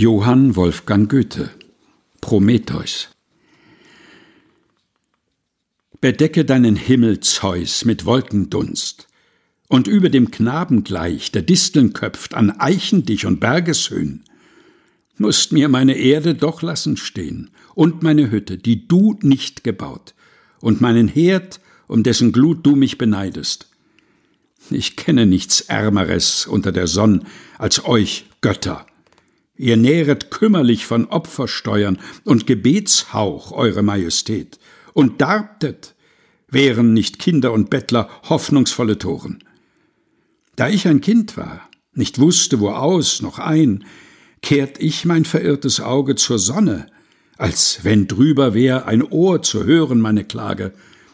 Johann Wolfgang Goethe Prometheus Bedecke deinen Himmel, Zeus, mit Wolkendunst, und über dem Knaben gleich, der Disteln köpft, an Eichen dich und Bergeshöhen, musst mir meine Erde doch lassen stehen, und meine Hütte, die du nicht gebaut, und meinen Herd, um dessen Glut du mich beneidest. Ich kenne nichts Ärmeres unter der Sonn als euch Götter. Ihr nähret kümmerlich von Opfersteuern und Gebetshauch eure Majestät und darbtet, wären nicht Kinder und Bettler hoffnungsvolle Toren. Da ich ein Kind war, nicht wusste, wo aus noch ein, kehrt ich mein verirrtes Auge zur Sonne, als wenn drüber wär ein Ohr zu hören meine Klage,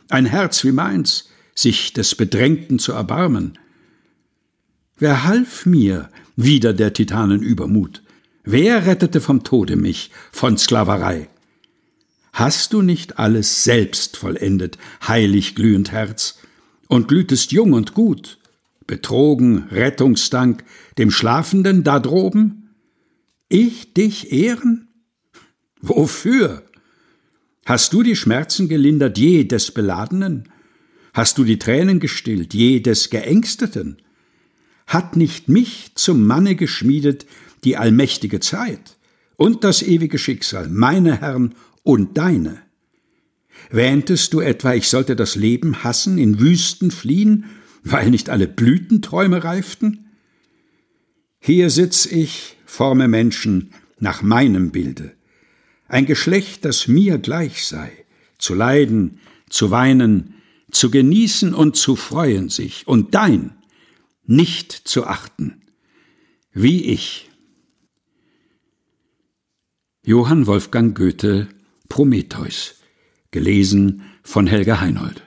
ein Herz wie meins, sich des Bedrängten zu erbarmen. Wer half mir wider der Titanen Übermut? Wer rettete vom Tode mich, von Sklaverei? Hast du nicht alles selbst vollendet, heilig glühend Herz, und glühtest jung und gut, betrogen, Rettungsdank, dem Schlafenden da droben? Ich dich ehren? Wofür? Hast du die Schmerzen gelindert je des Beladenen? Hast du die Tränen gestillt je des Geängsteten? Hat nicht mich zum Manne geschmiedet die allmächtige Zeit und das ewige Schicksal, meine Herren und deine. Wähntest du etwa, ich sollte das Leben hassen, in Wüsten fliehen, weil nicht alle Blütenträume reiften? Hier sitz ich, forme Menschen nach meinem Bilde, ein Geschlecht, das mir gleich sei, zu leiden, zu weinen, zu genießen und zu freuen sich, und dein nicht zu achten, wie ich. Johann Wolfgang Goethe Prometheus, gelesen von Helga Heinold.